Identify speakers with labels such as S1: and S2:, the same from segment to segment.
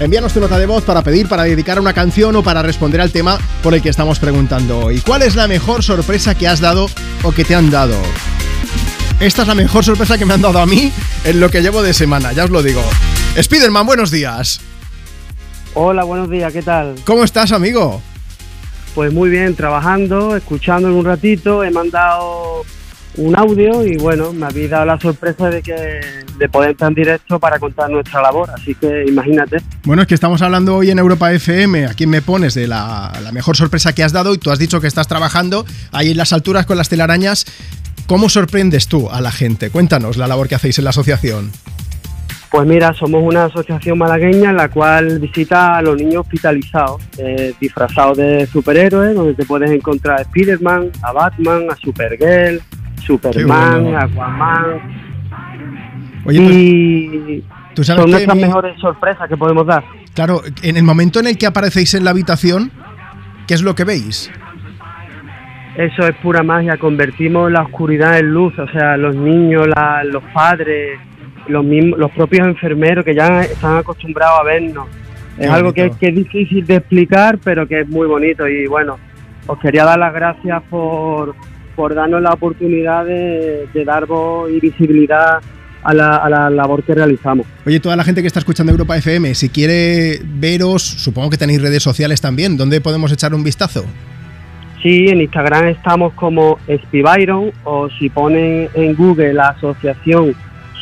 S1: Envíanos tu nota de voz para pedir, para dedicar una canción o para responder al tema por el que estamos preguntando hoy. ¿Cuál es la mejor sorpresa que has dado o que te han dado? Esta es la mejor sorpresa que me han dado a mí en lo que llevo de semana, ya os lo digo. Spiderman, buenos días.
S2: Hola, buenos días, ¿qué tal?
S1: ¿Cómo estás, amigo?
S2: Pues muy bien, trabajando, escuchando en un ratito, he mandado un audio y bueno, me habéis dado la sorpresa de que de poder estar en directo para contar nuestra labor, así que imagínate.
S1: Bueno, es que estamos hablando hoy en Europa FM, aquí me pones de la, la mejor sorpresa que has dado y tú has dicho que estás trabajando ahí en las alturas con las telarañas. ¿Cómo sorprendes tú a la gente? Cuéntanos la labor que hacéis en la asociación.
S2: Pues mira, somos una asociación malagueña en la cual visita a los niños hospitalizados, eh, disfrazados de superhéroes, donde te puedes encontrar a Spider-Man, a Batman, a Supergirl, Superman, Aquaman.
S1: Oye,
S2: y
S1: ¿tú sabes
S2: son nuestras mejores sorpresas que podemos dar.
S1: Claro, en el momento en el que aparecéis en la habitación, ¿qué es lo que veis?
S2: Eso es pura magia, convertimos la oscuridad en luz, o sea, los niños, la- los padres, los mismos, los propios enfermeros que ya están acostumbrados a vernos.
S1: Qué
S2: Es algo que es difícil de explicar, pero que es muy bonito y bueno, os quería dar las gracias por, por darnos la oportunidad de, de dar voz y visibilidad a la, a la labor que realizamos.
S1: Oye, toda la gente que está escuchando Europa FM, si quiere veros, supongo que tenéis redes sociales también, ¿dónde podemos echar un vistazo?
S2: Sí, en Instagram estamos como Spibyron o si ponen en Google la asociación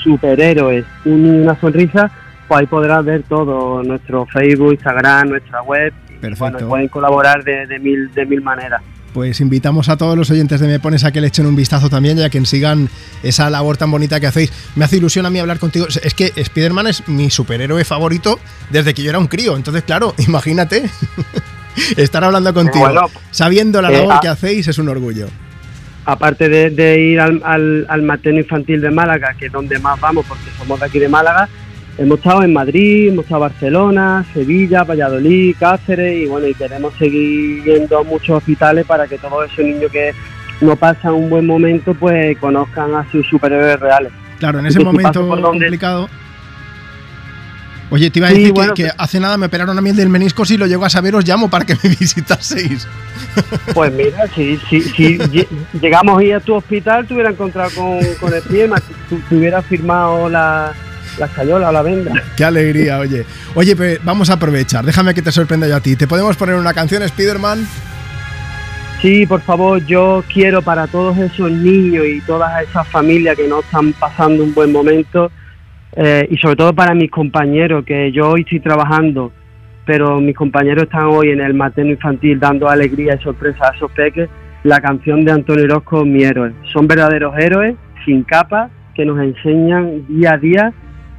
S2: Superhéroes y una Sonrisa, pues ahí podrás ver todo, nuestro Facebook, Instagram, nuestra web. y,
S1: Perfecto.
S2: Bueno, pueden colaborar de, de mil, de mil maneras.
S1: Pues invitamos a todos los oyentes de Me Pones a que le echen un vistazo también, ya que sigan esa labor tan bonita que hacéis. Me hace ilusión a mí hablar contigo. Es que Spider-Man es mi superhéroe favorito desde que yo era un crío. Entonces, claro, imagínate estar hablando contigo,
S2: Bueno,
S1: sabiendo la
S2: eh,
S1: labor que hacéis, es un orgullo.
S2: Aparte de, de ir al, al, al materno infantil de Málaga, que es donde más vamos, porque somos de aquí de Málaga, hemos estado en Madrid, hemos estado en Barcelona, Sevilla, Valladolid, Cáceres, y bueno, y queremos seguir yendo a muchos hospitales para que todos esos niños que no pasan un buen momento, pues conozcan a sus superhéroes reales.
S1: Claro, en ese momento complicado. Oye, te iba a
S2: Sí,
S1: decir que-
S2: bueno,
S1: que,
S2: pues-
S1: hace nada me operaron a mí del menisco, si lo llego a saber os llamo para que me visitaseis.
S2: Pues mira, si, si, si lle- llegamos a ir a tu hospital, te hubiera encontrado con, con el pie, te, te hubiera firmado la, la escayola o la venda.
S1: Qué alegría, oye. Oye, pues vamos a aprovechar, déjame que te sorprenda yo a ti. ¿Te podemos poner una canción, Spider-Man?
S2: Sí, por favor, yo quiero para todos esos niños y todas esas familias que no están pasando un buen momento eh, y sobre todo para mis compañeros, que yo hoy estoy trabajando, pero mis compañeros están hoy en el materno infantil dando alegría y sorpresa a esos peques, la canción de Antonio Orozco, Mi héroe. Son verdaderos héroes, sin capa, que nos enseñan día a día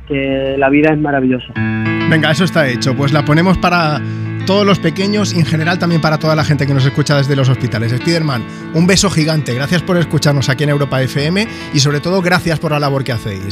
S2: que la vida es maravillosa.
S1: Venga, eso está hecho. Pues la ponemos para todos los pequeños y en general también para toda la gente que nos escucha desde los hospitales. Spiderman, un beso gigante. Gracias por escucharnos aquí en Europa FM y sobre todo gracias por la labor que hacéis.